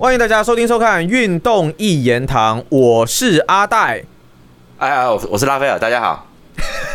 欢迎大家收听收看《运动一言堂》，我是阿戴。哎呀，我我是拉斐尔，大家好。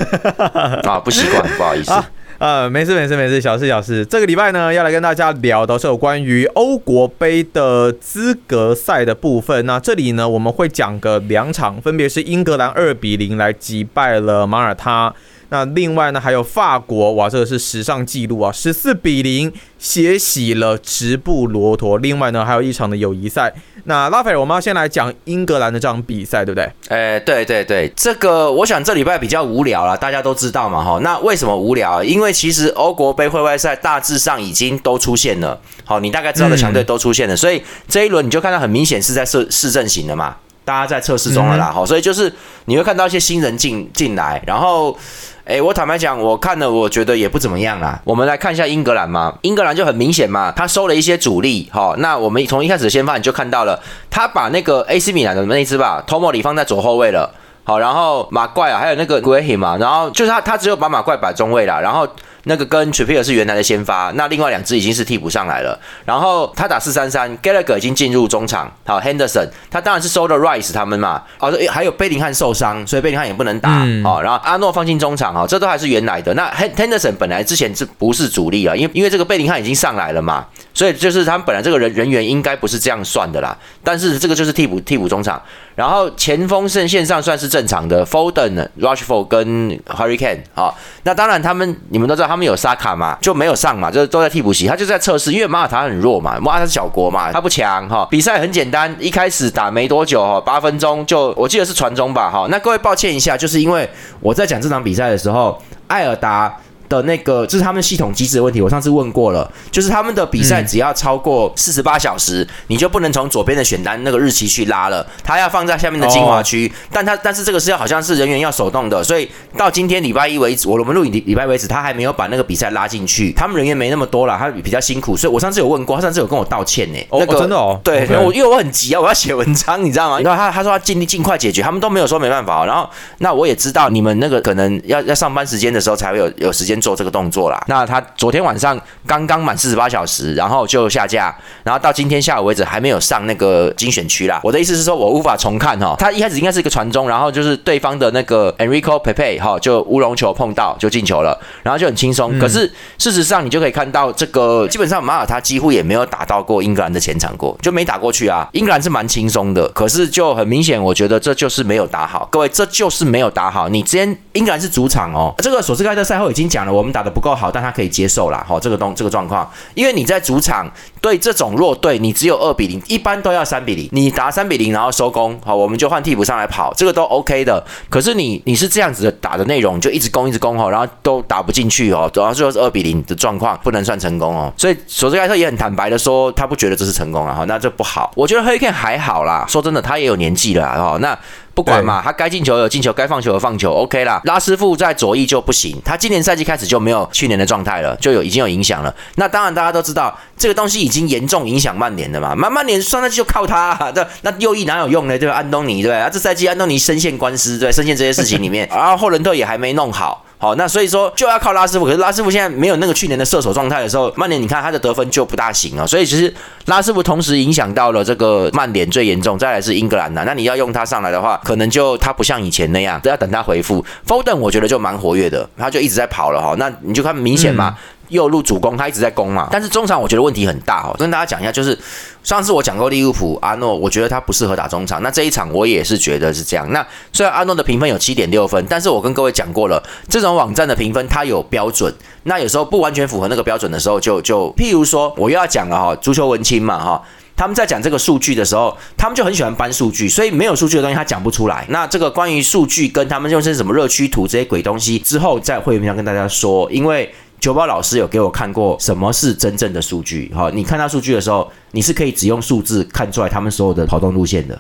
啊，不习惯，不好意思。呃，没事没事没事，小事小事。这个礼拜呢，要来跟大家聊的是有关于欧国杯的资格赛的部分。那这里呢，我们会讲个两场，分别是英格兰二比零来击败了马耳他。那另外呢，还有法国，哇，这个是史上纪录啊，十四比零血洗了直布罗陀。另外呢，还有一场的友谊赛。那拉斐尔，我们要先来讲英格兰的这场比赛，对不对？哎，对对对，这个我想这礼拜比较无聊了，大家都知道嘛，哈。那为什么无聊？因为其实欧国杯会外赛大致上已经都出现了，好，你大概知道的强队都出现了，所以这一轮你就看到很明显是在市市阵型的嘛，大家在测试中了啦，好，所以就是你会看到一些新人进进来，然后。哎，我坦白讲，我看了，我觉得也不怎么样啊。我们来看一下英格兰嘛，英格兰就很明显嘛，他收了一些主力，好。那我们从一开始先发你就看到了，他把那个 AC 米兰的那支吧，托莫里放在左后卫了，好，然后马怪啊，还有那个 g r a h a m 嘛，然后就是他，他只有把马怪摆中位了，然后。那个跟 Trippier 是原来的先发，那另外两只已经是替补上来了。然后他打四三三，Gallagher 已经进入中场。好，Henderson 他当然是收了 Rice 他们嘛。哦，还有贝林汉受伤，所以贝林汉也不能打。哦，然后阿诺放进中场，哦，这都还是原来的。那 Henderson 本来之前是不是主力啊？因为因为这个贝林汉已经上来了嘛，所以就是他们本来这个人人员应该不是这样算的啦。但是这个就是替补替补中场。然后前锋线线上算是正常的，Foden、Rushford 跟 Harry Kane。好，那当然他们你们都知道他们有沙卡嘛，就没有上嘛，就是都在替补席。他就在测试，因为马尔他很弱嘛，马尔他是小国嘛，他不强哈。比赛很简单，一开始打没多久哈，八分钟就我记得是传中吧哈。那各位抱歉一下，就是因为我在讲这场比赛的时候，艾尔达。的那个这是他们系统机制的问题，我上次问过了，就是他们的比赛只要超过四十八小时，你就不能从左边的选单那个日期去拉了，它要放在下面的精华区，但它但是这个是要好像是人员要手动的，所以到今天礼拜一为止，我们录影礼礼拜为止，他还没有把那个比赛拉进去，他们人员没那么多了，他比较辛苦，所以我上次有问过，他上次有跟我道歉呢，那个真的哦，对，我因为我很急啊，我要写文章，你知道吗？然后他他说他尽力尽快解决，他们都没有说没办法，然后那我也知道你们那个可能要要上班时间的时候才会有有时间做这个动作啦。那他昨天晚上刚刚满四十八小时，然后就下架，然后到今天下午为止还没有上那个精选区啦。我的意思是说，我无法重看哈。他一开始应该是一个传中，然后就是对方的那个 Enrico Pepe 哈，就乌龙球碰到就进球了，然后就很轻松。可是事实上你就可以看到，这个基本上马尔他几乎也没有打到过英格兰的前场过，就没打过去啊。英格兰是蛮轻松的，可是就很明显，我觉得这就是没有打好。各位，这就是没有打好。你之前英格兰是主场哦，这个索斯盖特赛后已经讲我们打的不够好。但他可以接受啦，好这个东这个状况，因为你在主场对这种弱队，你只有二比零，一般都要三比零，你打三比零然后收工，好我们就换替补上来跑，这个都 OK 的。可是你你是这样子的打的内容，就一直攻一直攻哈，然后都打不进去哦，然后最后是二比零的状况，不能算成功哦。所以索斯盖特也很坦白的说，他不觉得这是成功啊，哈，那这不好。我觉得 Hurricane 还好啦，说真的，他也有年纪了哈，那。不管嘛，他该进球有进球，该放球有放球，OK 啦。拉师傅在左翼就不行，他今年赛季开始就没有去年的状态了，就有已经有影响了。那当然大家都知道，这个东西已经严重影响曼联的嘛。曼曼联上赛季就靠他，对那右翼哪有用呢？对吧？安东尼对吧？啊，这赛季安东尼深陷官司，对，深陷这些事情里面，然后霍伦特也还没弄好。哦，那所以说就要靠拉师傅，可是拉师傅现在没有那个去年的射手状态的时候，曼联你看他的得分就不大行啊。所以其实拉师傅同时影响到了这个曼联最严重，再来是英格兰的。那你要用他上来的话，可能就他不像以前那样，都要等他回复。Foden 我觉得就蛮活跃的，他就一直在跑了哈。那你就看明显嘛。右路主攻，他一直在攻嘛。但是中场我觉得问题很大哦，跟大家讲一下，就是上次我讲过利物浦阿诺，我觉得他不适合打中场。那这一场我也是觉得是这样。那虽然阿诺的评分有七点六分，但是我跟各位讲过了，这种网站的评分它有标准，那有时候不完全符合那个标准的时候，就就譬如说我又要讲了哈，足球文青嘛哈，他们在讲这个数据的时候，他们就很喜欢搬数据，所以没有数据的东西他讲不出来。那这个关于数据跟他们用些什么热区图这些鬼东西，之后在会面上跟大家说，因为。九宝老师有给我看过什么是真正的数据，哈，你看到数据的时候，你是可以只用数字看出来他们所有的跑动路线的，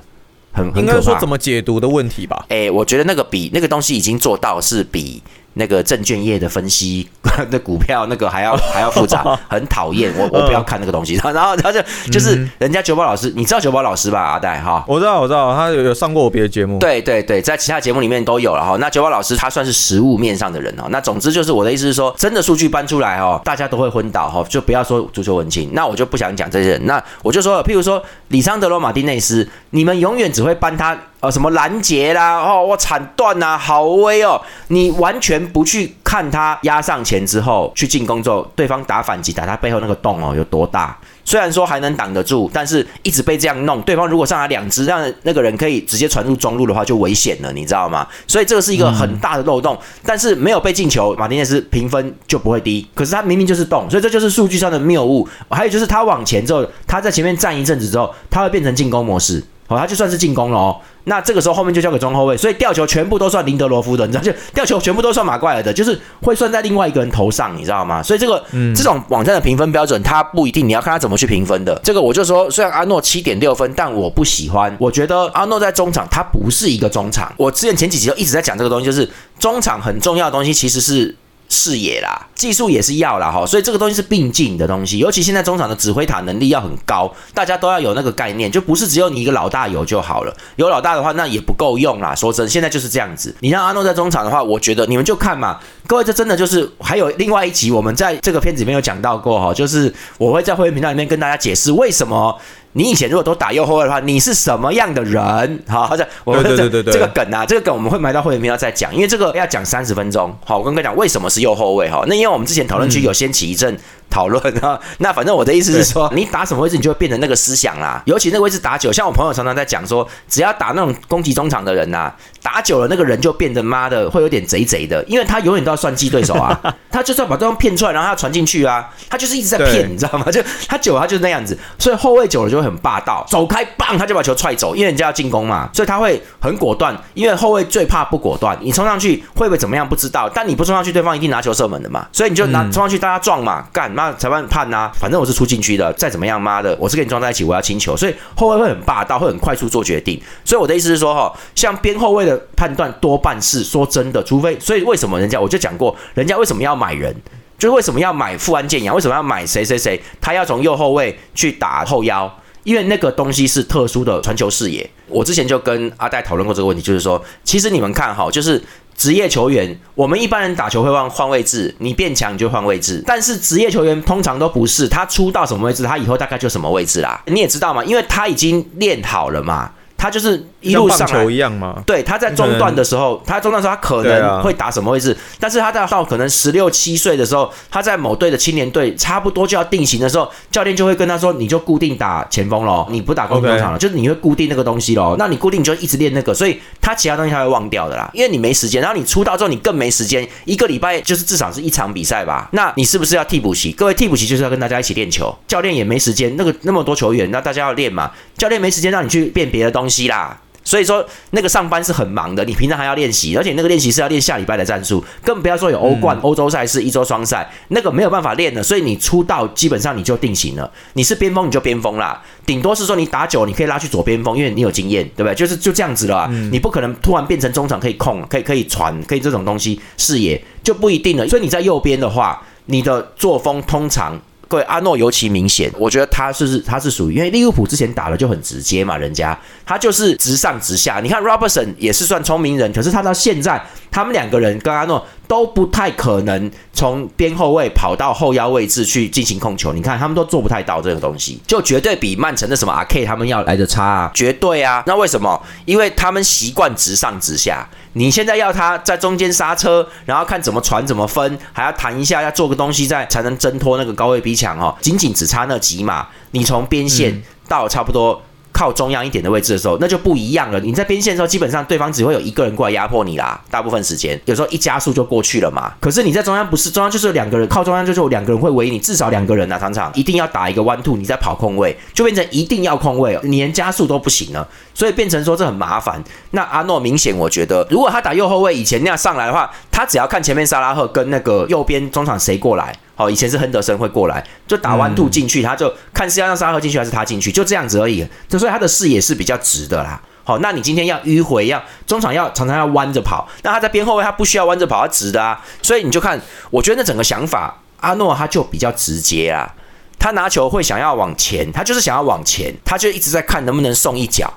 很很可怕。说怎么解读的问题吧？哎，我觉得那个比那个东西已经做到是比那个证券业的分析 那股票，那个还要 还要复杂，很讨厌。我我不要看那个东西。然后他就就是人家九宝老师，你知道九宝老师吧？阿戴哈，我知道我知道，他有有上过我别的节目。对对对，在其他节目里面都有了哈。那九宝老师他算是实物面上的人哦。那总之就是我的意思是说，真的数据搬出来哦，大家都会昏倒哈。就不要说足球文青，那我就不想讲这些人。那我就说，譬如说李桑德罗马丁内斯，你们永远只会搬他。呃，什么拦截啦，哦，我铲断呐，好威哦！你完全不去看他压上前之后去进攻之后，对方打反击打他背后那个洞哦有多大？虽然说还能挡得住，但是一直被这样弄，对方如果上来两只，让那个人可以直接传入中路的话，就危险了，你知道吗？所以这个是一个很大的漏洞，但是没有被进球，马丁内斯评分就不会低。可是他明明就是洞，所以这就是数据上的谬误。还有就是他往前之后，他在前面站一阵子之后，他会变成进攻模式。好，他就算是进攻了哦。那这个时候后面就交给中后卫，所以吊球全部都算林德罗夫的，你知道就吊球全部都算马怪尔的，就是会算在另外一个人头上，你知道吗？所以这个这种网站的评分标准，它不一定你要看他怎么去评分的。这个我就说，虽然阿诺七点六分，但我不喜欢。我觉得阿诺在中场他不是一个中场。我之前前几集都一直在讲这个东西，就是中场很重要的东西其实是。视野啦，技术也是要啦哈，所以这个东西是并进的东西。尤其现在中场的指挥塔能力要很高，大家都要有那个概念，就不是只有你一个老大有就好了。有老大的话，那也不够用啦。说真，现在就是这样子。你让阿诺在中场的话，我觉得你们就看嘛，各位，这真的就是还有另外一集，我们在这个片子里面有讲到过哈，就是我会在会员频道里面跟大家解释为什么。你以前如果都打右后卫的话，你是什么样的人？好，或者我们这这个梗啊，这个梗我们会埋到后面频道再讲，因为这个要讲三十分钟。好，我跟各位讲为什么是右后卫哈？那因为我们之前讨论区有掀起一阵。讨论啊，那反正我的意思是说，你打什么位置，你就会变成那个思想啦。尤其那个位置打久，像我朋友常常在讲说，只要打那种攻击中场的人呐，打久了那个人就变得妈的会有点贼贼的，因为他永远都要算计对手啊。他就是要把对方骗出来，然后他传进去啊，他就是一直在骗，你知道吗？就他久了他就是那样子，所以后卫久了就会很霸道，走开，棒他就把球踹走，因为人家要进攻嘛，所以他会很果断。因为后卫最怕不果断，你冲上去会不会怎么样不知道，但你不冲上去，对方一定拿球射门的嘛，所以你就拿冲上去，大家撞嘛，干嘛？裁判判呐，反正我是出禁区的，再怎么样，妈的，我是跟你撞在一起，我要清球，所以后卫会很霸道，会很快速做决定。所以我的意思是说，哈，像边后卫的判断多半是说真的，除非，所以为什么人家我就讲过，人家为什么要买人，就是为什么要买富安健洋，为什么要买谁谁谁，他要从右后卫去打后腰，因为那个东西是特殊的传球视野。我之前就跟阿戴讨论过这个问题，就是说，其实你们看哈，就是。职业球员，我们一般人打球会换换位置，你变强你就换位置。但是职业球员通常都不是，他出到什么位置，他以后大概就什么位置啦。你也知道嘛，因为他已经练好了嘛。他就是一路上来，一样吗？对，他在中段的时候，他中段时候他可能会打什么位置？但是他在到可能十六七岁的时候，他在某队的青年队差不多就要定型的时候，教练就会跟他说：“你就固定打前锋喽，你不打攻中场了，就是你会固定那个东西喽。那你固定就一直练那个，所以他其他东西他会忘掉的啦，因为你没时间。然后你出道之后你更没时间，一个礼拜就是至少是一场比赛吧？那你是不是要替补席？各位替补席就是要跟大家一起练球，教练也没时间，那个那么多球员，那大家要练嘛？教练没时间让你去变别的东西啦。所以说那个上班是很忙的，你平常还要练习，而且那个练习是要练下礼拜的战术，更不要说有欧冠、欧洲赛事、一周双赛，那个没有办法练的。所以你出道基本上你就定型了，你是边锋你就边锋啦，顶多是说你打久你可以拉去左边锋，因为你有经验，对不对？就是就这样子了，你不可能突然变成中场可以控、可以可以传、可以这种东西视野就不一定了。所以你在右边的话，你的作风通常。各位，阿诺尤其明显，我觉得他是是他是属于，因为利物浦之前打的就很直接嘛，人家他就是直上直下。你看 Robertson 也是算聪明人，可是他到现在，他们两个人跟阿诺都不太可能从边后卫跑到后腰位置去进行控球。你看他们都做不太到这个东西，就绝对比曼城的什么阿 K 他们要来的差啊，绝对啊。那为什么？因为他们习惯直上直下。你现在要他在中间刹车，然后看怎么传怎么分，还要弹一下，要做个东西再才能挣脱那个高位逼抢哦，仅仅只差那几码，你从边线到差不多。靠中央一点的位置的时候，那就不一样了。你在边线的时候，基本上对方只会有一个人过来压迫你啦。大部分时间，有时候一加速就过去了嘛。可是你在中央不是中央，就是两个人靠中央，就是有两个人会围你，至少两个人啊，常常一定要打一个 one two，你在跑空位，就变成一定要空位，你连加速都不行了。所以变成说这很麻烦。那阿诺明显，我觉得如果他打右后卫以前那样上来的话，他只要看前面沙拉赫跟那个右边中场谁过来。好，以前是亨德森会过来，就打弯兔进去，他就看是要让沙赫进去还是他进去，就这样子而已。就所以他的视野是比较直的啦。好，那你今天要迂回，要中场要常常要弯着跑，那他在边后卫他不需要弯着跑，他直的啊。所以你就看，我觉得那整个想法，阿诺他就比较直接啊。他拿球会想要往前，他就是想要往前，他就一直在看能不能送一脚，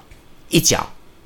一脚。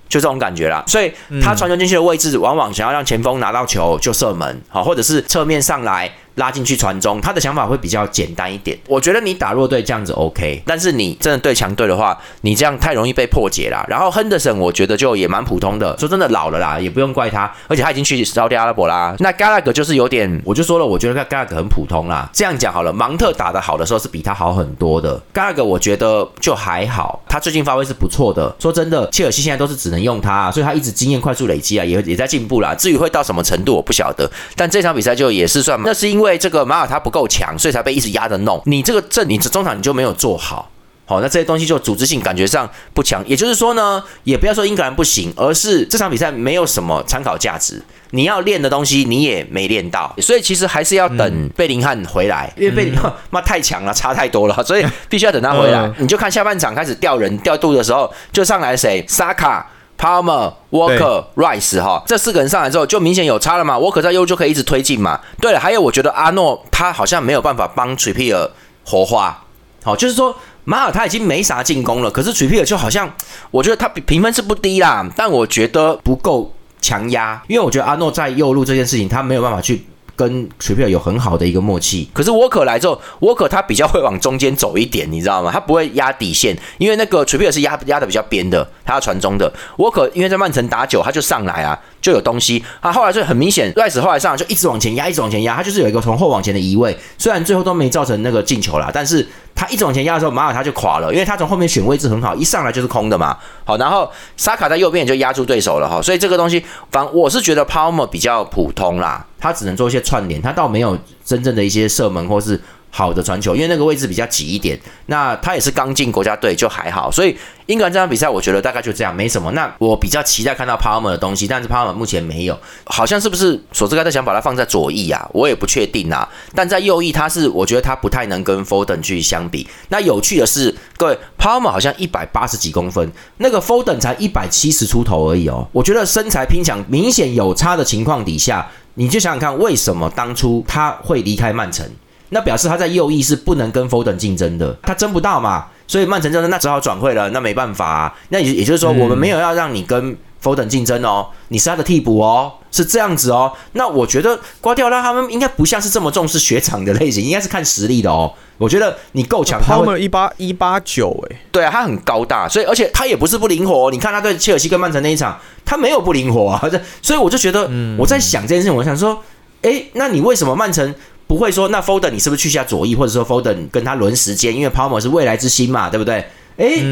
就这种感觉啦，所以他传球进去的位置，往往想要让前锋拿到球就射门，好，或者是侧面上来。拉进去传中，他的想法会比较简单一点。我觉得你打弱队这样子 OK，但是你真的对强队的话，你这样太容易被破解啦。然后亨德森，我觉得就也蛮普通的。说真的，老了啦，也不用怪他，而且他已经去沙特阿拉伯啦。那加拉格就是有点，我就说了，我觉得加拉格很普通啦。这样讲好了，芒特打的好的时候是比他好很多的。加拉格我觉得就还好，他最近发挥是不错的。说真的，切尔西现在都是只能用他，所以他一直经验快速累积啊，也也在进步啦。至于会到什么程度，我不晓得。但这场比赛就也是算，那是因为这个马尔他。不够强，所以才被一直压着弄。你这个阵，你这中场你就没有做好，好，那这些东西就组织性感觉上不强。也就是说呢，也不要说英格兰不行，而是这场比赛没有什么参考价值。你要练的东西你也没练到，所以其实还是要等贝林汉回来，因为贝林汉 妈太强了，差太多了，所以必须要等他回来。你就看下半场开始调人调度的时候，就上来谁？萨卡。Palmer、Walker、Rice 哈，这四个人上来之后就明显有差了嘛。Walker 在右就可以一直推进嘛。对了，还有我觉得阿诺他好像没有办法帮 Trippier 活化，好，就是说马尔他已经没啥进攻了，可是 Trippier 就好像我觉得他评分是不低啦，但我觉得不够强压，因为我觉得阿诺在右路这件事情他没有办法去。跟水皮尔有很好的一个默契，可是沃克来之后，沃克他比较会往中间走一点，你知道吗？他不会压底线，因为那个水皮尔是压压的比较边的，他要传中的。沃克因为在曼城打久，他就上来啊，就有东西。他后来就很明显，，Rice 后来上来就一直往前压，一直往前压，他就是有一个从后往前的移位，虽然最后都没造成那个进球啦，但是。他一直往前压的时候，马尔他就垮了，因为他从后面选位置很好，一上来就是空的嘛。好，然后沙卡在右边也就压住对手了哈。所以这个东西，反我是觉得 Palmer 比较普通啦，他只能做一些串联，他倒没有真正的一些射门或是。好的传球，因为那个位置比较挤一点。那他也是刚进国家队，就还好。所以英格兰这场比赛，我觉得大概就这样，没什么。那我比较期待看到 Palmer 的东西，但是 Palmer 目前没有，好像是不是索斯盖特想把它放在左翼啊？我也不确定啊。但在右翼，他是我觉得他不太能跟 Foden 去相比。那有趣的是，各位 Palmer 好像一百八十几公分，那个 Foden 才一百七十出头而已哦。我觉得身材拼抢明显有差的情况底下，你就想想看，为什么当初他会离开曼城？那表示他在右翼是不能跟 Foden 竞争的，他争不到嘛，所以曼城就是那只好转会了，那没办法啊。那也也就是说，我们没有要让你跟 Foden 竞争哦，你是他的替补哦，是这样子哦。那我觉得瓜迪奥拉他们应该不像是这么重视雪场的类型，应该是看实力的哦。我觉得你够强，他们一八一八九哎，对啊，他很高大，所以而且他也不是不灵活。你看他对切尔西跟曼城那一场，他没有不灵活啊。所以我就觉得，我在想这件事情，我想说，哎，那你为什么曼城？不会说那 Foden 你是不是去下左翼，或者说 Foden 跟他轮时间，因为 Palmer 是未来之星嘛，对不对？诶，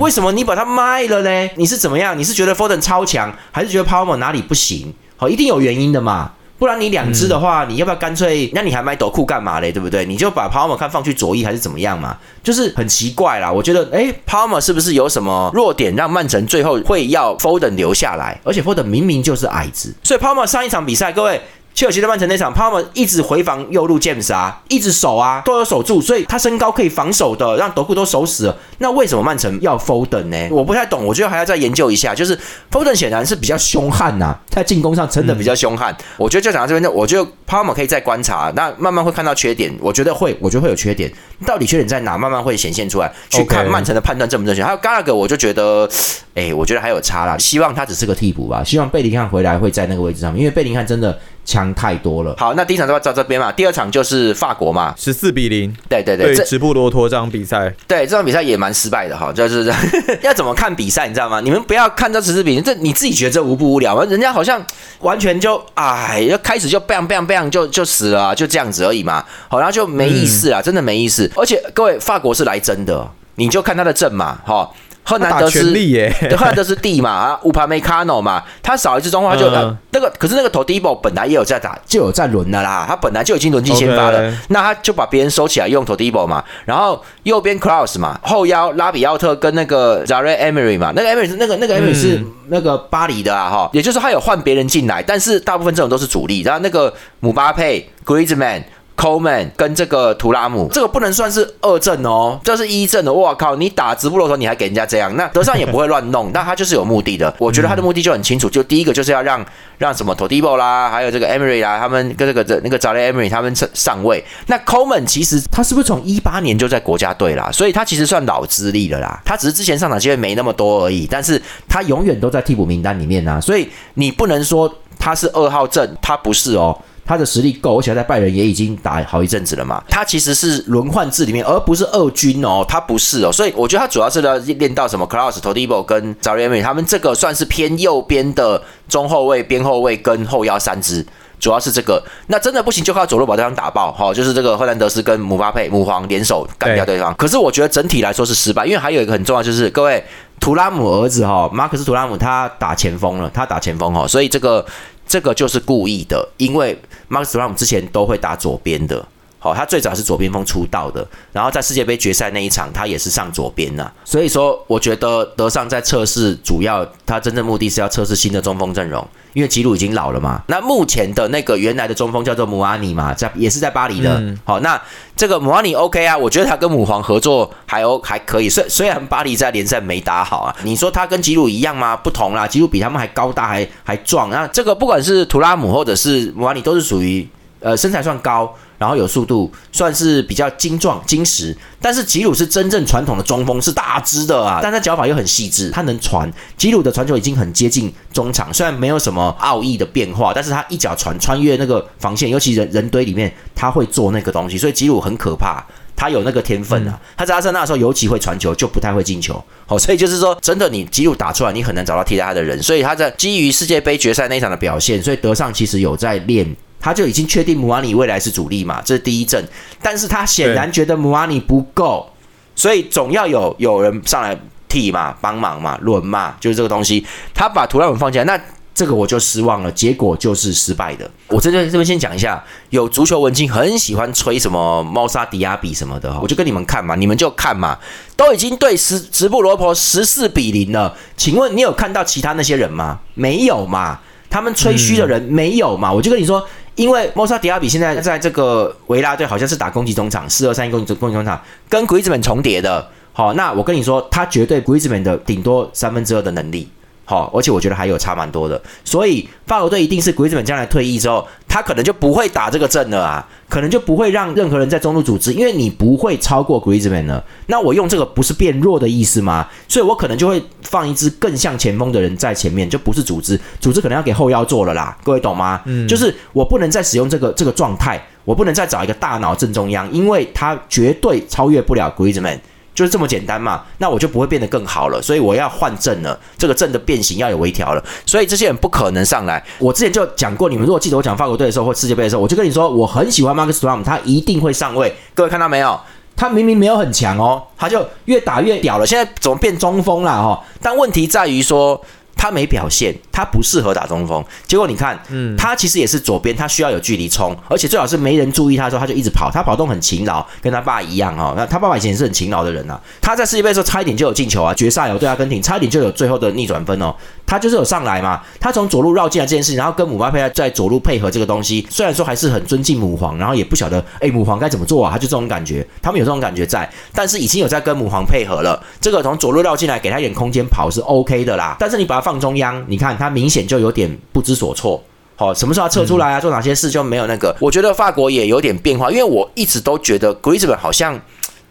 为什么你把它卖了呢？你是怎么样？你是觉得 Foden 超强，还是觉得 Palmer 哪里不行？好，一定有原因的嘛，不然你两只的话，你要不要干脆？那你还买斗库干嘛嘞？对不对？你就把 Palmer 看放去左翼还是怎么样嘛？就是很奇怪啦。我觉得，哎 p a l m e r 是不是有什么弱点，让曼城最后会要 Foden 留下来？而且 Foden 明明就是矮子，所以 Palmer 上一场比赛，各位。切尔西在曼城那场，帕姆一直回防右路剑杀，一直守啊，都有守住，所以他身高可以防守的，让德库都守死了。那为什么曼城要 Foden 呢？我不太懂，我觉得还要再研究一下。就是 Foden 显然是比较凶悍呐，在进攻上真的比较凶悍。我觉得就讲到这边，我觉得帕姆可以再观察，那慢慢会看到缺点。我觉得会，我觉得会有缺点，到底缺点在哪？慢慢会显现出来，去看曼城的判断正不正确。还有 Gallagher，我就觉得，哎，我觉得还有差啦。希望他只是个替补吧，希望贝林汉回来会在那个位置上面，因为贝林汉真的。强太多了。好，那第一场就在这边嘛，第二场就是法国嘛，十四比零。对对对，直布罗陀这场比赛，对这场比赛也蛮失败的哈，就是 要怎么看比赛，你知道吗？你们不要看这十四比零，这你自己觉得这无不无聊吗？人家好像完全就哎，要开始就 bang bang bang 就就死了，就这样子而已嘛。好，然后就没意思了，真的没意思。而且各位，法国是来真的，你就看他的阵嘛，哈。赫南德斯，对，赫南德斯 D 嘛啊，乌帕梅卡诺嘛，他少一次中话就那个，可是那个头 Dibo 本来也有在打，就有在轮的啦，他本来就已经轮进先发了，那他就把别人收起来用头 Dibo 嘛，然后右边 Cross 嘛，后腰拉比奥特跟那个 Zare Emery 嘛，那个 Emery 是那个那个 Emery 是那个巴黎的啊哈，也就是他有换别人进来，但是大部分这种都是主力，然后那个姆巴佩、Griezmann。Coleman 跟这个图拉姆，这个不能算是二阵哦，这是一阵的。我靠，你打直播的时候你还给人家这样，那德尚也不会乱弄，那他就是有目的的。我觉得他的目的就很清楚，就第一个就是要让让什么 Todibo 啦，还有这个 Emery 啦，他们跟这个这那个早雷 Emery 他们上上位。那 Coleman 其实他是不是从一八年就在国家队啦？所以他其实算老资历了啦。他只是之前上场机会没那么多而已，但是他永远都在替补名单里面呐。所以你不能说他是二号阵，他不是哦。他的实力够，而且在拜仁也已经打好一阵子了嘛。他其实是轮换制里面，而不是二军哦，他不是哦。所以我觉得他主要是要练到什么 c l a u s Todibo 跟 z a r i e m 他们这个算是偏右边的中后卫、边后卫跟后腰三支，主要是这个。那真的不行，就靠左路把对方打爆，哈，就是这个赫兰德斯跟姆巴佩、姆皇联手干掉对方。可是我觉得整体来说是失败，因为还有一个很重要，就是各位图拉姆儿子哈，马克斯图拉姆他打前锋了，他打前锋哈，所以这个。这个就是故意的，因为 Max Ram 之前都会打左边的，好，他最早是左边锋出道的，然后在世界杯决赛那一场，他也是上左边呐，所以说我觉得德尚在测试，主要他真正目的是要测试新的中锋阵容。因为吉鲁已经老了嘛，那目前的那个原来的中锋叫做姆阿尼嘛，在也是在巴黎的。好，那这个姆阿尼 OK 啊，我觉得他跟母皇合作还 O 还可以。虽虽然巴黎在联赛没打好啊，你说他跟吉鲁一样吗？不同啦，吉鲁比他们还高大，还还壮。那这个不管是图拉姆或者是姆阿尼，都是属于呃身材算高。然后有速度，算是比较精壮、精实。但是吉鲁是真正传统的中锋，是大只的啊，但他脚法又很细致，他能传。吉鲁的传球已经很接近中场，虽然没有什么奥义的变化，但是他一脚传穿越那个防线，尤其人人堆里面，他会做那个东西，所以吉鲁很可怕。他有那个天分啊，他在阿森纳的时候尤其会传球，就不太会进球。好，所以就是说，真的你吉鲁打出来，你很难找到替代他的人。所以他在基于世界杯决赛那一场的表现，所以德尚其实有在练。他就已经确定姆阿尼未来是主力嘛，这是第一阵，但是他显然觉得姆阿尼不够，所以总要有有人上来替嘛，帮忙嘛，轮嘛，就是这个东西。他把图拉姆放进来，那这个我就失望了，结果就是失败的。我这边这边先讲一下，有足球文青很喜欢吹什么猫沙迪亚比什么的，我就跟你们看嘛，你们就看嘛，都已经对十直布罗婆十四比零了，请问你有看到其他那些人吗？没有嘛，他们吹嘘的人没有嘛，我就跟你说。因为莫萨迪亚比现在在这个维拉队好像是打攻击中场，四二三一攻击攻击中场，跟 g r i z m a n 重叠的。好，那我跟你说，他绝对 g r i z m a n 的顶多三分之二的能力。好，而且我觉得还有差蛮多的，所以法国队一定是鬼子本将来退役之后，他可能就不会打这个阵了啊，可能就不会让任何人在中路组织，因为你不会超过 Griezmann 了。那我用这个不是变弱的意思吗？所以我可能就会放一支更像前锋的人在前面，就不是组织，组织可能要给后腰做了啦，各位懂吗？嗯，就是我不能再使用这个这个状态，我不能再找一个大脑正中央，因为他绝对超越不了 Griezmann。就是这么简单嘛，那我就不会变得更好了，所以我要换阵了，这个阵的变形要有微调了，所以这些人不可能上来。我之前就讲过，你们如果记得我讲法国队的时候或世界杯的时候，我就跟你说，我很喜欢 Marcus t r u m 他一定会上位。各位看到没有？他明明没有很强哦，他就越打越屌了。现在怎么变中锋了哈？但问题在于说。他没表现，他不适合打中锋。结果你看，嗯，他其实也是左边，他需要有距离冲，而且最好是没人注意他的时候，他就一直跑。他跑动很勤劳，跟他爸一样哦。那他爸爸以前也是很勤劳的人呐。他在世界杯的时候差一点就有进球啊，决赛有对阿根廷，差一点就有最后的逆转分哦。他就是有上来嘛，他从左路绕进来这件事情，然后跟姆巴佩在左路配合这个东西，虽然说还是很尊敬母皇，然后也不晓得哎母皇该怎么做啊，他就这种感觉，他们有这种感觉在，但是已经有在跟母皇配合了。这个从左路绕进来，给他一点空间跑是 OK 的啦。但是你把他放中央，你看他明显就有点不知所措。好，什么时候要撤出来啊？做哪些事就没有那个。我觉得法国也有点变化，因为我一直都觉得 Griezmann 好像。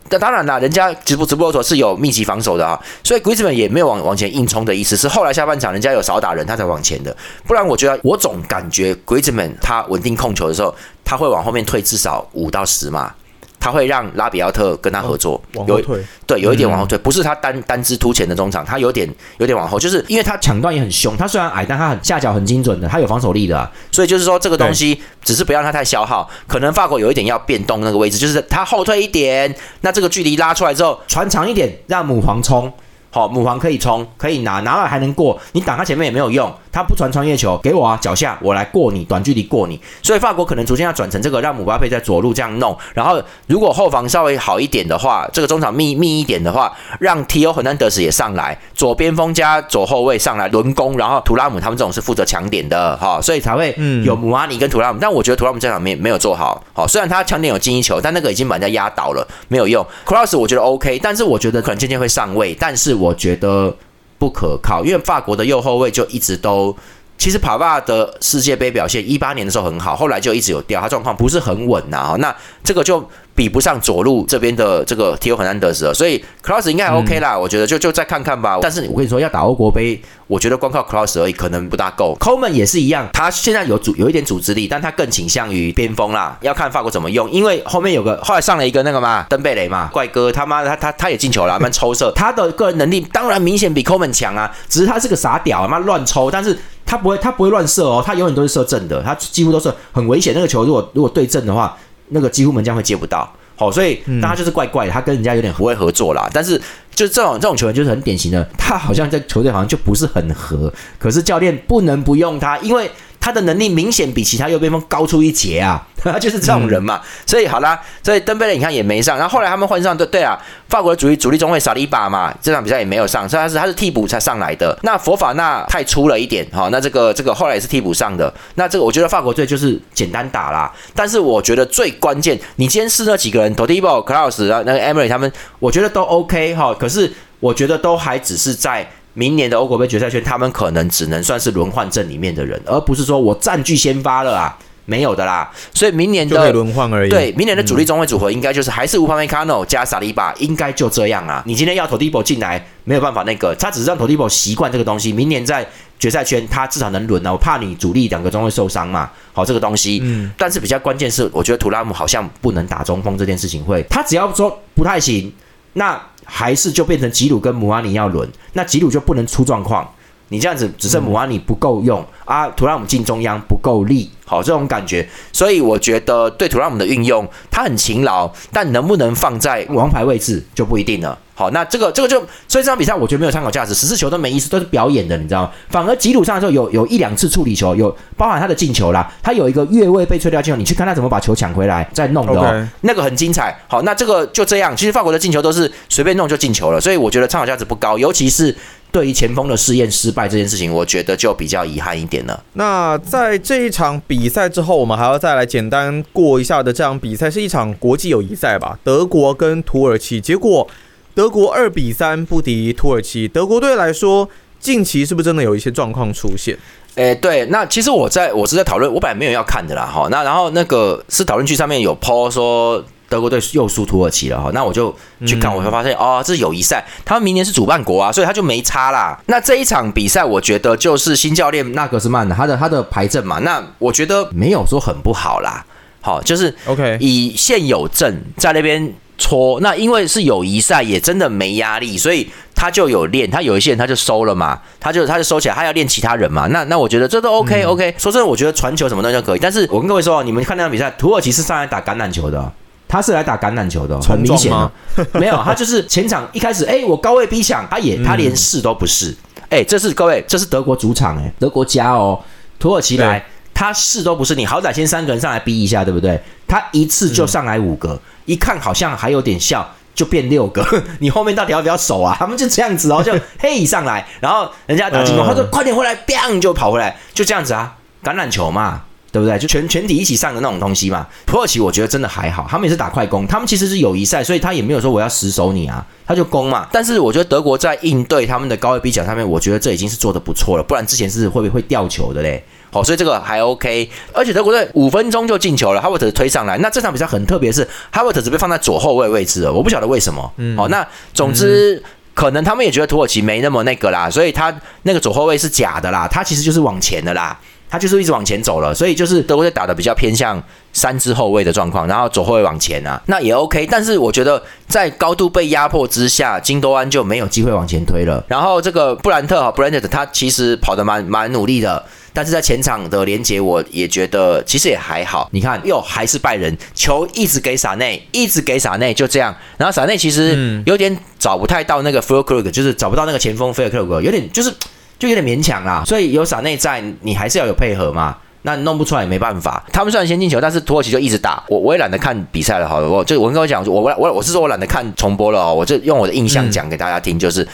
那当然啦，人家直播直播的时候是有密集防守的啊，所以 Griezmann 也没有往往前硬冲的意思，是后来下半场人家有少打人，他才往前的。不然我觉得我总感觉 Griezmann 他稳定控球的时候，他会往后面退至少五到十码。他会让拉比奥特跟他合作，有对，有一点往后退，不是他单单只突前的中场，他有点有点往后，就是因为他抢断也很凶，他虽然矮，但他很下脚很精准的，他有防守力的，所以就是说这个东西只是不要让他太消耗，可能法国有一点要变动那个位置，就是他后退一点，那这个距离拉出来之后传长一点，让母皇冲。好，母皇可以冲，可以拿，拿了还能过。你挡他前面也没有用，他不传穿越球给我啊，脚下我来过你，短距离过你。所以法国可能逐渐要转成这个，让姆巴佩在左路这样弄。然后如果后防稍微好一点的话，这个中场密密一点的话，让 T O 和南德斯也上来，左边锋加左后卫上来轮攻，然后图拉姆他们这种是负责抢点的哈，所以才会有姆阿尼跟图拉姆。但我觉得图拉姆这场没没有做好，好，虽然他抢点有进一球，但那个已经把人家压倒了，没有用。Cross 我觉得 OK，但是我觉得可能渐渐会上位，但是我觉得不可靠，因为法国的右后卫就一直都。其实帕瓦的世界杯表现一八年的时候很好，后来就一直有掉，他状况不是很稳呐。那这个就比不上左路这边的这个 Tio 很难得瑟，所以 Cross 应该 OK 啦。我觉得就就再看看吧。但是我跟你说，要打欧国杯，我觉得光靠 Cross 而已可能不大够。Coleman 也是一样，他现在有组有一点组织力，但他更倾向于边锋啦。要看法国怎么用，因为后面有个后来上了一个那个嘛，登贝雷嘛，怪哥他妈的他他他也进球了，蛮 抽射，他的个人能力当然明显比 Coleman 强啊，只是他是个傻屌，妈乱抽，但是。他不会，他不会乱射哦，他永远都是射正的，他几乎都是很危险。那个球如果如果对正的话，那个几乎门将会接不到。好，所以大家就是怪怪的，他跟人家有点不会合作啦。但是就这种这种球员就是很典型的，他好像在球队好像就不是很合，可是教练不能不用他，因为。他的能力明显比其他右边锋高出一截啊，他 就是这种人嘛。所以好啦，所以登贝勒你看也没上，然后后来他们换上对对啊，法国的主力主力中卫萨利巴嘛，这场比赛也没有上，所以他是他是替补才上来的。那佛法那太粗了一点哈，那这个这个后来也是替补上的。那这个我觉得法国队就是简单打啦，但是我觉得最关键，你今天试那几个人 t o d i b o Klaus 啊，那个 Emery 他们，我觉得都 OK 哈，可是我觉得都还只是在。明年的欧国杯决赛圈，他们可能只能算是轮换阵里面的人，而不是说我占据先发了啊，没有的啦。所以明年的轮换而已。对，明年的主力中卫组合应该就是还是乌帕梅卡诺加萨利巴，应该就这样啊。你今天要投蒂博进来，没有办法，那个他只是让投蒂博习惯这个东西。明年在决赛圈，他至少能轮啊。我怕你主力两个中卫受伤嘛，好这个东西。嗯。但是比较关键是，我觉得图拉姆好像不能打中锋这件事情会，他只要说不太行，那。还是就变成吉鲁跟姆阿尼要轮，那吉鲁就不能出状况。你这样子只剩姆阿尼不够用啊，图拉姆进中央不够力，好这种感觉。所以我觉得对图拉姆的运用，他很勤劳，但能不能放在王牌位置就不一定了。好，那这个这个就所以这场比赛我觉得没有参考价值，十次球都没意思，都是表演的，你知道吗？反而吉鲁上的时候有有一两次处理球，有包含他的进球啦，他有一个越位被吹掉进球，你去看他怎么把球抢回来再弄的哦，那个很精彩。好，那这个就这样，其实法国的进球都是随便弄就进球了，所以我觉得参考价值不高，尤其是对于前锋的试验失败这件事情，我觉得就比较遗憾一点了。那在这一场比比赛之后，我们还要再来简单过一下的这场比赛是一场国际友谊赛吧，德国跟土耳其，结果。德国二比三不敌土耳其，德国队来说，近期是不是真的有一些状况出现？诶，对，那其实我在我是在讨论，我本来没有要看的啦，哈，那然后那个是讨论区上面有 po 说德国队又输土耳其了，哈，那我就去看，我会发现哦，这是友谊赛，他们明年是主办国啊，所以他就没差啦。那这一场比赛，我觉得就是新教练纳格斯曼的他的他的排阵嘛，那我觉得没有说很不好啦，好，就是 OK 以现有阵在那边。搓那因为是友谊赛，也真的没压力，所以他就有练。他有一些人他就收了嘛，他就他就收起来，他要练其他人嘛。那那我觉得这都 OK OK。说真的，我觉得传球什么东西都可以。但是我跟各位说，你们看那场比赛，土耳其是上来打橄榄球的，他是来打橄榄球的，很明显吗？没有，他就是前场一开始，哎，我高位逼抢，他也他连试都不是。哎，这是各位，这是德国主场，哎，德国家哦，土耳其来。他试都不是，你好歹先三个人上来逼一下，对不对？他一次就上来五个，一看好像还有点效，就变六个。你后面到底要不要守啊？他们就这样子哦，就嘿上来，然后人家打进攻，他说快点回来，bang 就跑回来，就这样子啊，橄榄球嘛，对不对？就全全体一起上的那种东西嘛。土耳其我觉得真的还好，他们也是打快攻，他们其实是友谊赛，所以他也没有说我要死守你啊，他就攻嘛。但是我觉得德国在应对他们的高位逼抢上面，我觉得这已经是做的不错了，不然之前是会不会会掉球的嘞？好，所以这个还 OK，而且德国队五分钟就进球了，哈维特推上来。那这场比赛很特别，是哈维特只被放在左后卫位置了，我不晓得为什么。嗯，好，那总之可能他们也觉得土耳其没那么那个啦，所以他那个左后卫是假的啦，他其实就是往前的啦，他就是一直往前走了，所以就是德国队打的比较偏向三支后卫的状况，然后左后卫往前啊，那也 OK。但是我觉得在高度被压迫之下，金多安就没有机会往前推了。然后这个布兰特哈 Branded 他其实跑得蛮蛮努力的。但是在前场的连接，我也觉得其实也还好。你看，又还是拜仁球一直给萨内，一直给萨内，就这样。然后萨内其实有点找不太到那个菲尔克鲁格，就是找不到那个前锋菲尔克鲁格，有点就是就有点勉强啦。所以有傻内在，你还是要有配合嘛。那弄不出来也没办法。他们虽然先进球，但是土耳其就一直打。我我也懒得看比赛了，好了，我就我跟我讲，我我我我是说我懒得看重播了哦，我就用我的印象讲给大家听，就是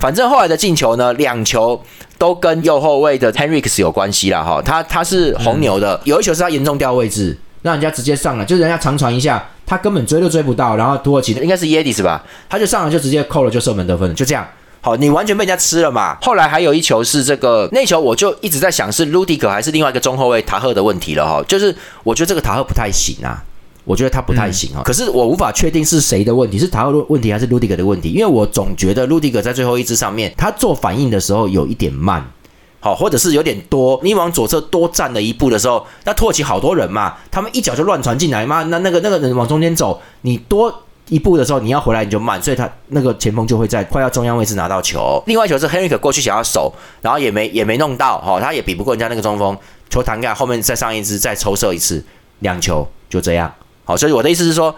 反正后来的进球呢，两球都跟右后卫的 Henrix 有关系了哈。他他是红牛的，有一球是他严重掉位置，让人家直接上了，就是人家长传一下，他根本追都追不到，然后土耳其应该是 Yedis 吧，他就上来就直接扣了，就射门得分，就这样。好，你完全被人家吃了嘛？后来还有一球是这个那球，我就一直在想是卢迪格还是另外一个中后卫塔赫的问题了哈。就是我觉得这个塔赫不太行啊，我觉得他不太行啊。可是我无法确定是谁的问题，是塔赫的问题还是卢迪格的问题？因为我总觉得卢迪格在最后一支上面，他做反应的时候有一点慢，好，或者是有点多。你往左侧多站了一步的时候，那土耳其好多人嘛，他们一脚就乱传进来嘛，那那个那个人往中间走，你多。一步的时候，你要回来你就慢，所以他那个前锋就会在快要中央位置拿到球。另外一球是 Henry 过去想要守，然后也没也没弄到，哈，他也比不过人家那个中锋，球弹开后面再上一支再抽射一次，两球就这样。好，所以我的意思是说。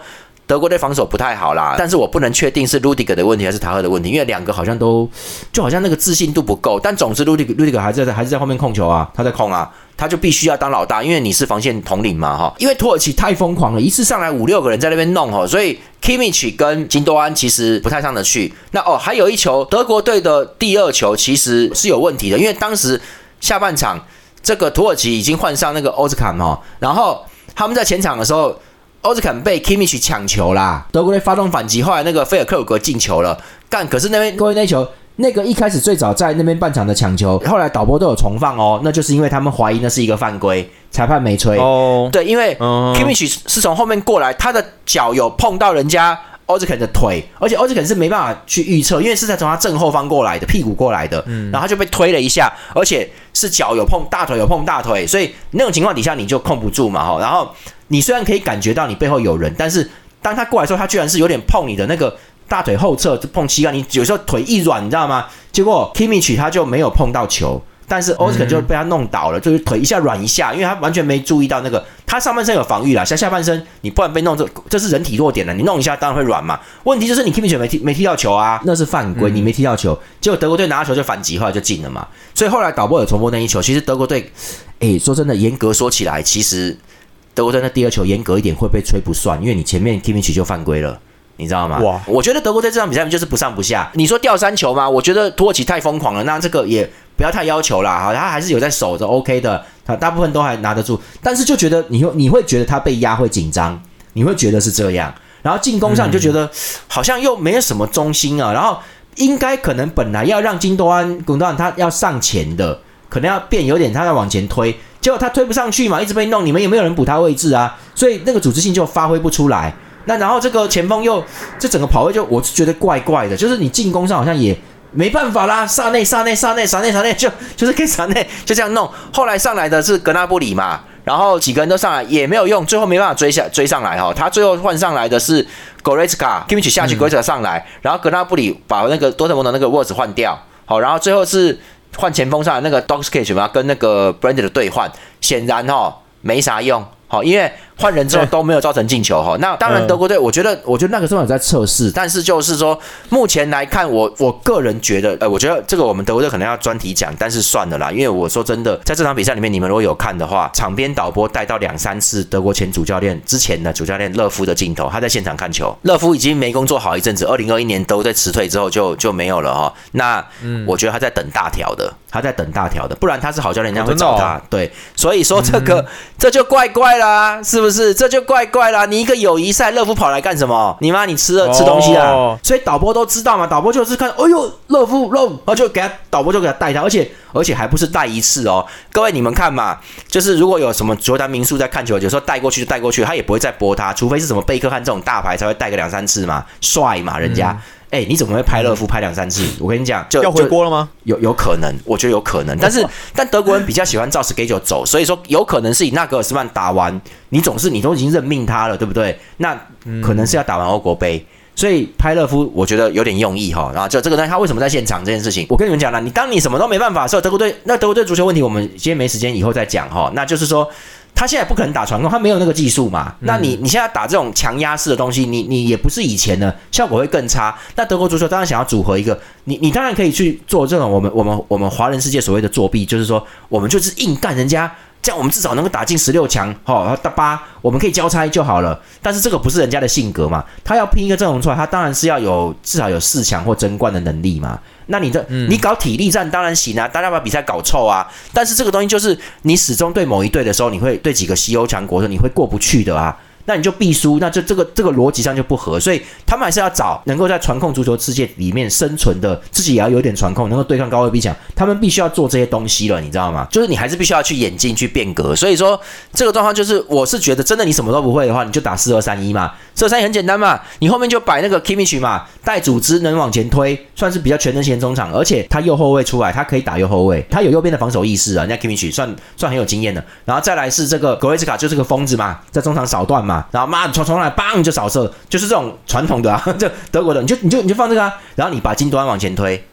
德国队防守不太好啦，但是我不能确定是卢迪格的问题还是塔赫的问题，因为两个好像都就好像那个自信度不够。但总之，卢迪卢迪格还在还是在后面控球啊，他在控啊，他就必须要当老大，因为你是防线统领嘛哈。因为土耳其太疯狂了，一次上来五六个人在那边弄哈，所以 Kimmich 跟金多安其实不太上得去。那哦，还有一球德国队的第二球其实是有问题的，因为当时下半场这个土耳其已经换上那个奥兹坎哈，然后他们在前场的时候。奥斯肯被 Kimmich 抢球啦，德国队发动反击，后来那个菲尔克鲁格进球了，干！可是那边各位那球，那个一开始最早在那边半场的抢球，后来导播都有重放哦，那就是因为他们怀疑那是一个犯规，裁判没吹哦。对，因为 Kimmich 是从后面过来，他的脚有碰到人家。奥兹肯的腿，而且奥兹肯是没办法去预测，因为是在从他正后方过来的，屁股过来的，嗯然后他就被推了一下，而且是脚有碰大腿，有碰大腿，所以那种情况底下你就控不住嘛，哈。然后你虽然可以感觉到你背后有人，但是当他过来时候，他居然是有点碰你的那个大腿后侧，就碰膝盖，你有时候腿一软，你知道吗？结果 Kimmich 他就没有碰到球。但是 Oscar 就被他弄倒了，就是腿一下软一下，因为他完全没注意到那个，他上半身有防御啦，像下半身你不然被弄这，这是人体弱点了，你弄一下当然会软嘛。问题就是你 Kimi 球没踢没踢到球啊，那是犯规，你没踢到球，结果德国队拿到球就反击，后来就进了嘛。所以后来导播有重播那一球，其实德国队，哎，说真的，严格说起来，其实德国队那第二球严格一点会被吹不算，因为你前面 k i m i c h 就犯规了。你知道吗？哇！我觉得德国在这场比赛就是不上不下。你说掉三球吗？我觉得土耳其太疯狂了。那这个也不要太要求啦。好，他还是有在守着 OK 的，他大部分都还拿得住。但是就觉得你会你会觉得他被压会紧张，你会觉得是这样。然后进攻上你就觉得好像又没有什么中心啊。然后应该可能本来要让金多安、滚多安他要上前的，可能要变有点他在往前推，结果他推不上去嘛，一直被弄。你们也没有人补他位置啊？所以那个组织性就发挥不出来。那然后这个前锋又这整个跑位就我是觉得怪怪的，就是你进攻上好像也没办法啦，萨内萨内萨内萨内萨内就就是给萨内就这样弄。后来上来的是格纳布里嘛，然后几个人都上来也没有用，最后没办法追下追上来哈。他最后换上来的是 Goretzka Kimmich 下去 Goretzka 上来，然后格纳布里把那个多特蒙德那个沃兹换掉，好，然后最后是换前锋上的那个 d o g s k a g e 嘛，跟那个 Brand 的兑换，显然哈没啥用。好，因为换人之后都没有造成进球哈。那当然，德国队，我觉得，我觉得那个时候有在测试，但是就是说，目前来看，我我个人觉得，呃，我觉得这个我们德国队可能要专题讲，但是算了啦，因为我说真的，在这场比赛里面，你们如果有看的话，场边导播带到两三次德国前主教练之前的主教练勒夫的镜头，他在现场看球，勒夫已经没工作好一阵子，二零二一年都在辞退之后就就没有了哈。那我觉得他在等大条的。他在等大条的，不然他是好教练，人家会找他。对，所以说这个这就怪怪啦，是不是？这就怪怪啦。你一个友谊赛，乐福跑来干什么？你妈，你吃了吃东西啊？所以导播都知道嘛，导播就是看，哎呦，乐福肉，然后就给他导播就给他带他，而且而且还不是带一次哦。各位你们看嘛，就是如果有什么球坛民宿在看球，有时候带过去就带过去，他也不会再播他，除非是什么贝克汉这种大牌才会带个两三次嘛，帅嘛，人家。哎，你怎么会拍乐夫拍两三次？我跟你讲，就要回锅了吗？有有可能，我觉得有可能。但是，但德国人比较喜欢照 schedule 走，所以说有可能是以纳格尔斯曼打完，你总是你都已经任命他了，对不对？那可能是要打完欧国杯，所以拍乐夫我觉得有点用意哈。然后就这个呢，他为什么在现场这件事情？我跟你们讲了，你当你什么都没办法的时候，德国队那德国队足球问题，我们今天没时间，以后再讲哈。那就是说。他现在不可能打传控，他没有那个技术嘛。那你你现在打这种强压式的东西，你你也不是以前的效果会更差。那德国足球当然想要组合一个，你你当然可以去做这种我们我们我们华人世界所谓的作弊，就是说我们就是硬干人家。这样我们至少能够打进十六强，好，大八我们可以交差就好了。但是这个不是人家的性格嘛？他要拼一个阵容出来，他当然是要有至少有四强或争冠的能力嘛。那你的你搞体力战当然行啊，大家把比赛搞臭啊。但是这个东西就是你始终对某一队的时候，你会对几个西欧强国的时候，你会过不去的啊。那你就必输，那就这个这个逻辑上就不合，所以他们还是要找能够在传控足球世界里面生存的，自己也要有点传控，能够对抗高位逼抢，他们必须要做这些东西了，你知道吗？就是你还是必须要去演进去变革。所以说这个状况就是，我是觉得真的你什么都不会的话，你就打四二三一嘛，四二三一很简单嘛，你后面就摆那个 Kimmich 嘛，带组织能往前推，算是比较全能型中场，而且他右后卫出来，他可以打右后卫，他有右边的防守意识啊，人家 Kimmich 算算很有经验的。然后再来是这个格雷斯卡，就是个疯子嘛，在中场扫断嘛，然后妈从从来棒就扫射，就是这种传统的啊，这德国的，你就你就你就放这个啊，然后你把金端往前推，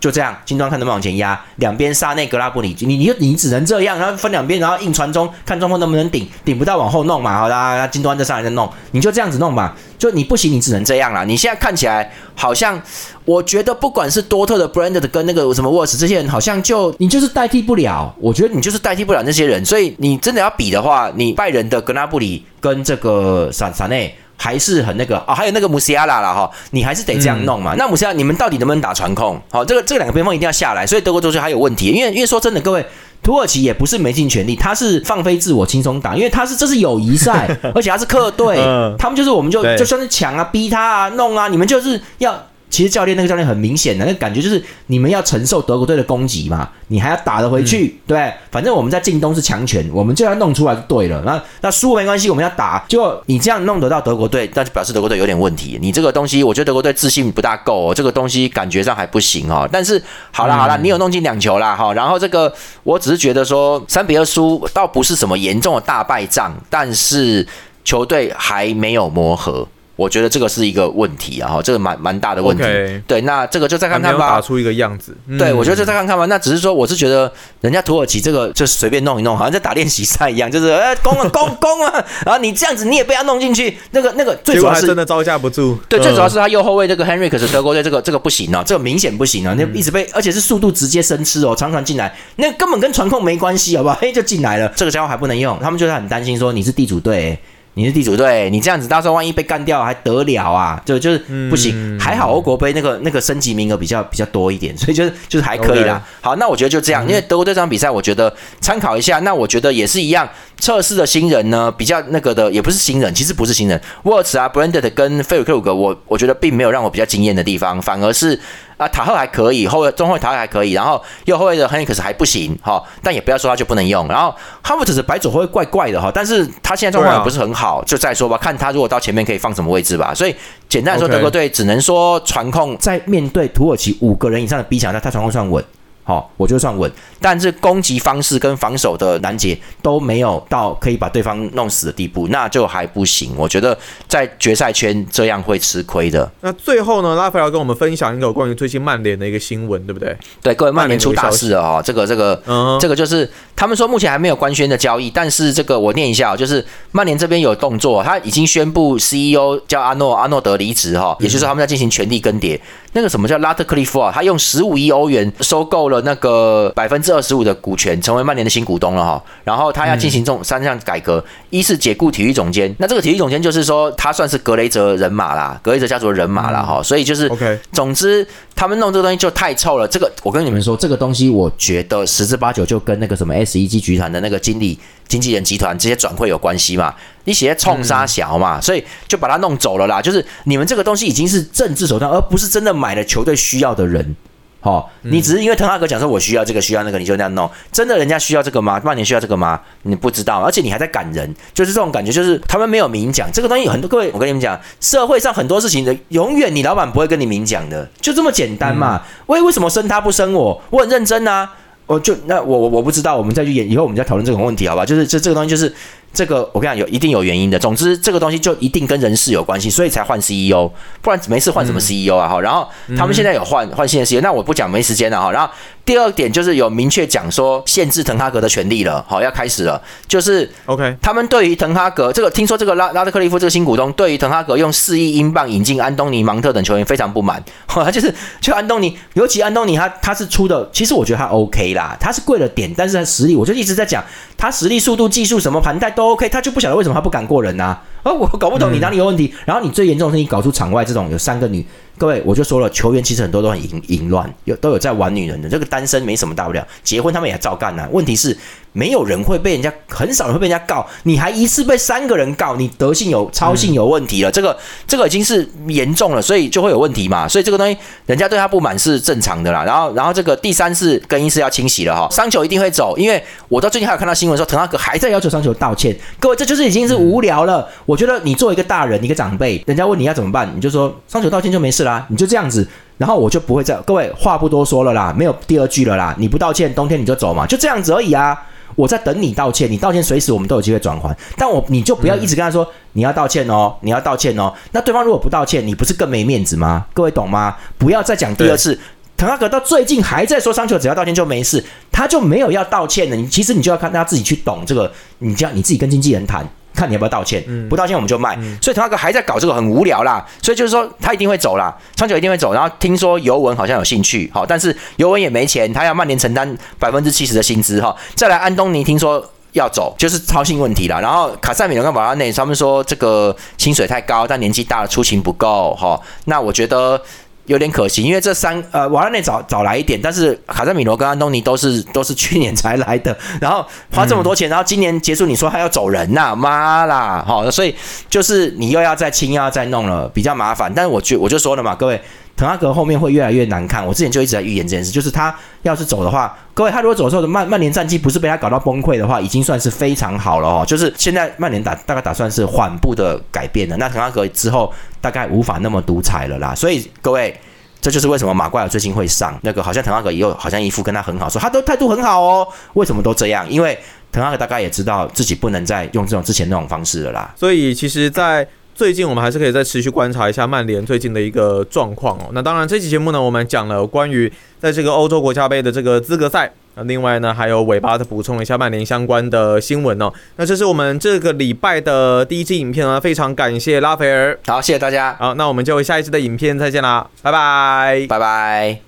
就这样，金端看能不能往前压，两边杀内格拉布里，你你就你只能这样，然后分两边，然后硬传中，看中锋能不能顶，顶不到往后弄嘛，好啦，那金端再上来再弄，你就这样子弄嘛，就你不行，你只能这样啦。你现在看起来好像，我觉得不管是多特的 Branded 跟那个什么沃斯这些人，好像就你就是代替不了，我觉得你就是代替不了那些人，所以你真的要比的话，你拜仁的格拉布里跟这个萨萨内。还是很那个哦，还有那个穆西亚拉了哈，你还是得这样弄嘛。那穆西亚，你们到底能不能打传控？好，这个这两个边锋一定要下来，所以德国足球还有问题。因为因为说真的，各位，土耳其也不是没尽全力，他是放飞自我，轻松打，因为他是这是友谊赛，而且他是客队，他们就是我们就就算是抢啊、逼他啊、弄啊，你们就是要。其实教练那个教练很明显的，那感觉就是你们要承受德国队的攻击嘛，你还要打得回去，对反正我们在进攻是强权，我们就要弄出来就对了。那那输没关系，我们要打。就你这样弄得到德国队，那就表示德国队有点问题。你这个东西，我觉得德国队自信不大够，这个东西感觉上还不行哦。但是好啦好啦，你有弄进两球啦哈。然后这个我只是觉得说三比二输倒不是什么严重的大败仗，但是球队还没有磨合。我觉得这个是一个问题啊，哈，这个蛮蛮大的问题。对，那这个就再看看吧。打出一个样子。对，我觉得就再看看吧。那只是说，我是觉得人家土耳其这个就随便弄一弄，好像在打练习赛一样，就是哎攻啊 攻攻啊，然后你这样子你也被他弄进去，那个那个最主要是真的招架不住。对，最主要是他右后卫这个 Henry 可是德国队这个这个不行啊，这个明显不行啊，那一直被而且是速度直接生吃哦，常常进来，那根本跟传控没关系，好不好？嘿，就进来了，这个家伙还不能用，他们就是很担心说你是地主队。你是地主队，你这样子到时候万一被干掉还得了啊？就就是不行。还好欧国杯那个那个升级名额比较比较多一点，所以就是就是还可以啦。好，那我觉得就这样，因为德国队这场比赛，我觉得参考一下。那我觉得也是一样，测试的新人呢，比较那个的也不是新人，其实不是新人。沃茨啊，Branded 跟费尔克鲁格，我我觉得并没有让我比较惊艳的地方，反而是。啊，塔赫还可以，后卫中后卫塔赫还可以，然后右后卫的亨利克斯还不行哈，但也不要说他就不能用。然后哈弗茨是白左后卫怪怪的哈，但是他现在状况也不是很好，就再说吧，看他如果到前面可以放什么位置吧。所以简单来说，德国队只能说传控在面对土耳其五个人以上的逼抢，下他传控算稳。好，我就算稳，但是攻击方式跟防守的拦截都没有到可以把对方弄死的地步，那就还不行。我觉得在决赛圈这样会吃亏的。那最后呢，拉斐尔跟我们分享一个关于最近曼联的一个新闻，对不对？对，各位曼联出大事了哦，这个这个，这个就是他们说目前还没有官宣的交易，但是这个我念一下，就是曼联这边有动作，他已经宣布 CEO 叫阿诺阿诺德离职哈，也就是他们在进行权力更迭。那个什么叫拉特克利夫啊？他用十五亿欧元收购了那个百分之二十五的股权，成为曼联的新股东了哈。然后他要进行这种三项改革：一是解雇体育总监，那这个体育总监就是说他算是格雷泽人马啦，格雷泽家族的人马啦哈。所以就是，OK，总之他们弄这个东西就太臭了。这个我跟你们说，这个东西我觉得十之八九就跟那个什么 S E G 集团的那个经理。经纪人集团这些转会有关系嘛？你写冲杀小嘛，所以就把他弄走了啦。就是你们这个东西已经是政治手段，而不是真的买了球队需要的人。好，你只是因为滕哈格讲说我需要这个需要那个，你就那样弄。真的人家需要这个吗？曼联需要这个吗？你不知道，而且你还在赶人，就是这种感觉，就是他们没有明讲这个东西。有很多各位，我跟你们讲，社会上很多事情的，永远你老板不会跟你明讲的，就这么简单嘛。为为什么生他不生我？我很认真啊。我，就那我我我不知道，我们再去演以后，我们再讨论这种问题，好吧？就是这这个东西，就是这个我跟你讲，有一定有原因的。总之，这个东西就一定跟人事有关系，所以才换 CEO，不然没事换什么 CEO 啊？哈，然后他们现在有换换新的 CEO，那我不讲，没时间了哈。然后第二点就是有明确讲说限制滕哈格的权利了，好，要开始了，就是 OK，他们对于滕哈格这个，听说这个拉拉德克利夫这个新股东对于滕哈格用四亿英镑引进安东尼芒特等球员非常不满，哈，就是就安东尼，尤其安东尼他他是出的，其实我觉得他 OK 啦，他是贵了点，但是他实力，我就一直在讲他实力、速度、技术什么盘带都 OK，他就不晓得为什么他不敢过人呐，啊我搞不懂你哪里有问题，然后你最严重的是你搞出场外这种有三个女。各位，我就说了，球员其实很多都很淫淫乱，有都有在玩女人的。这个单身没什么大不了，结婚他们也照干呐。问题是。没有人会被人家，很少人会被人家告，你还一次被三个人告，你德性有操性有问题了，这个这个已经是严重了，所以就会有问题嘛，所以这个东西人家对他不满是正常的啦。然后然后这个第三次更衣室要清洗了哈，桑球一定会走，因为我到最近还有看到新闻说滕哈格还在要求桑球道歉，各位这就是已经是无聊了。我觉得你作为一个大人，一个长辈，人家问你要怎么办，你就说桑球道歉就没事啦，你就这样子，然后我就不会再各位话不多说了啦，没有第二句了啦，你不道歉，冬天你就走嘛，就这样子而已啊。我在等你道歉，你道歉随时我们都有机会转还，但我你就不要一直跟他说你要道歉哦，你要道歉哦。那对方如果不道歉，你不是更没面子吗？各位懂吗？不要再讲第二次。滕哈格到最近还在说桑球只要道歉就没事，他就没有要道歉的。你其实你就要看他自己去懂这个，你就要你自己跟经纪人谈。看你要不要道歉，不道歉我们就卖。所以滕哈格还在搞这个很无聊啦，所以就是说他一定会走啦，长久一定会走。然后听说尤文好像有兴趣，好，但是尤文也没钱，他要曼联承担百分之七十的薪资哈。再来安东尼听说要走，就是操心问题了。然后卡塞米罗跟瓦拉内他们说这个薪水太高，但年纪大了出勤不够哈。那我觉得。有点可惜，因为这三呃瓦拉内早早来一点，但是卡塞米罗跟安东尼都是 都是去年才来的，然后花这么多钱，然后今年结束你说还要走人呐，妈啦，好，所以就是你又要再清又要再弄了，比较麻烦。但是我就我就说了嘛，各位，滕哈格后面会越来越难看。我之前就一直在预言这件事，就是他要是走的话，各位他如果走的时候曼曼联战绩不是被他搞到崩溃的话，已经算是非常好了哦。就是现在曼联打大概打算是缓步的改变了，那滕哈格之后。大概无法那么独裁了啦，所以各位，这就是为什么马怪尔最近会上那个，好像滕哈格也有好像一副跟他很好，说他都态度很好哦。为什么都这样？因为滕哈格大概也知道自己不能再用这种之前那种方式了啦。所以其实，在最近我们还是可以再持续观察一下曼联最近的一个状况哦。那当然，这期节目呢，我们讲了关于在这个欧洲国家杯的这个资格赛。那另外呢，还有尾巴的补充一下曼联相关的新闻哦。那这是我们这个礼拜的第一支影片啊，非常感谢拉斐尔，好，谢谢大家。好，那我们就下一期的影片再见啦，拜拜，拜拜。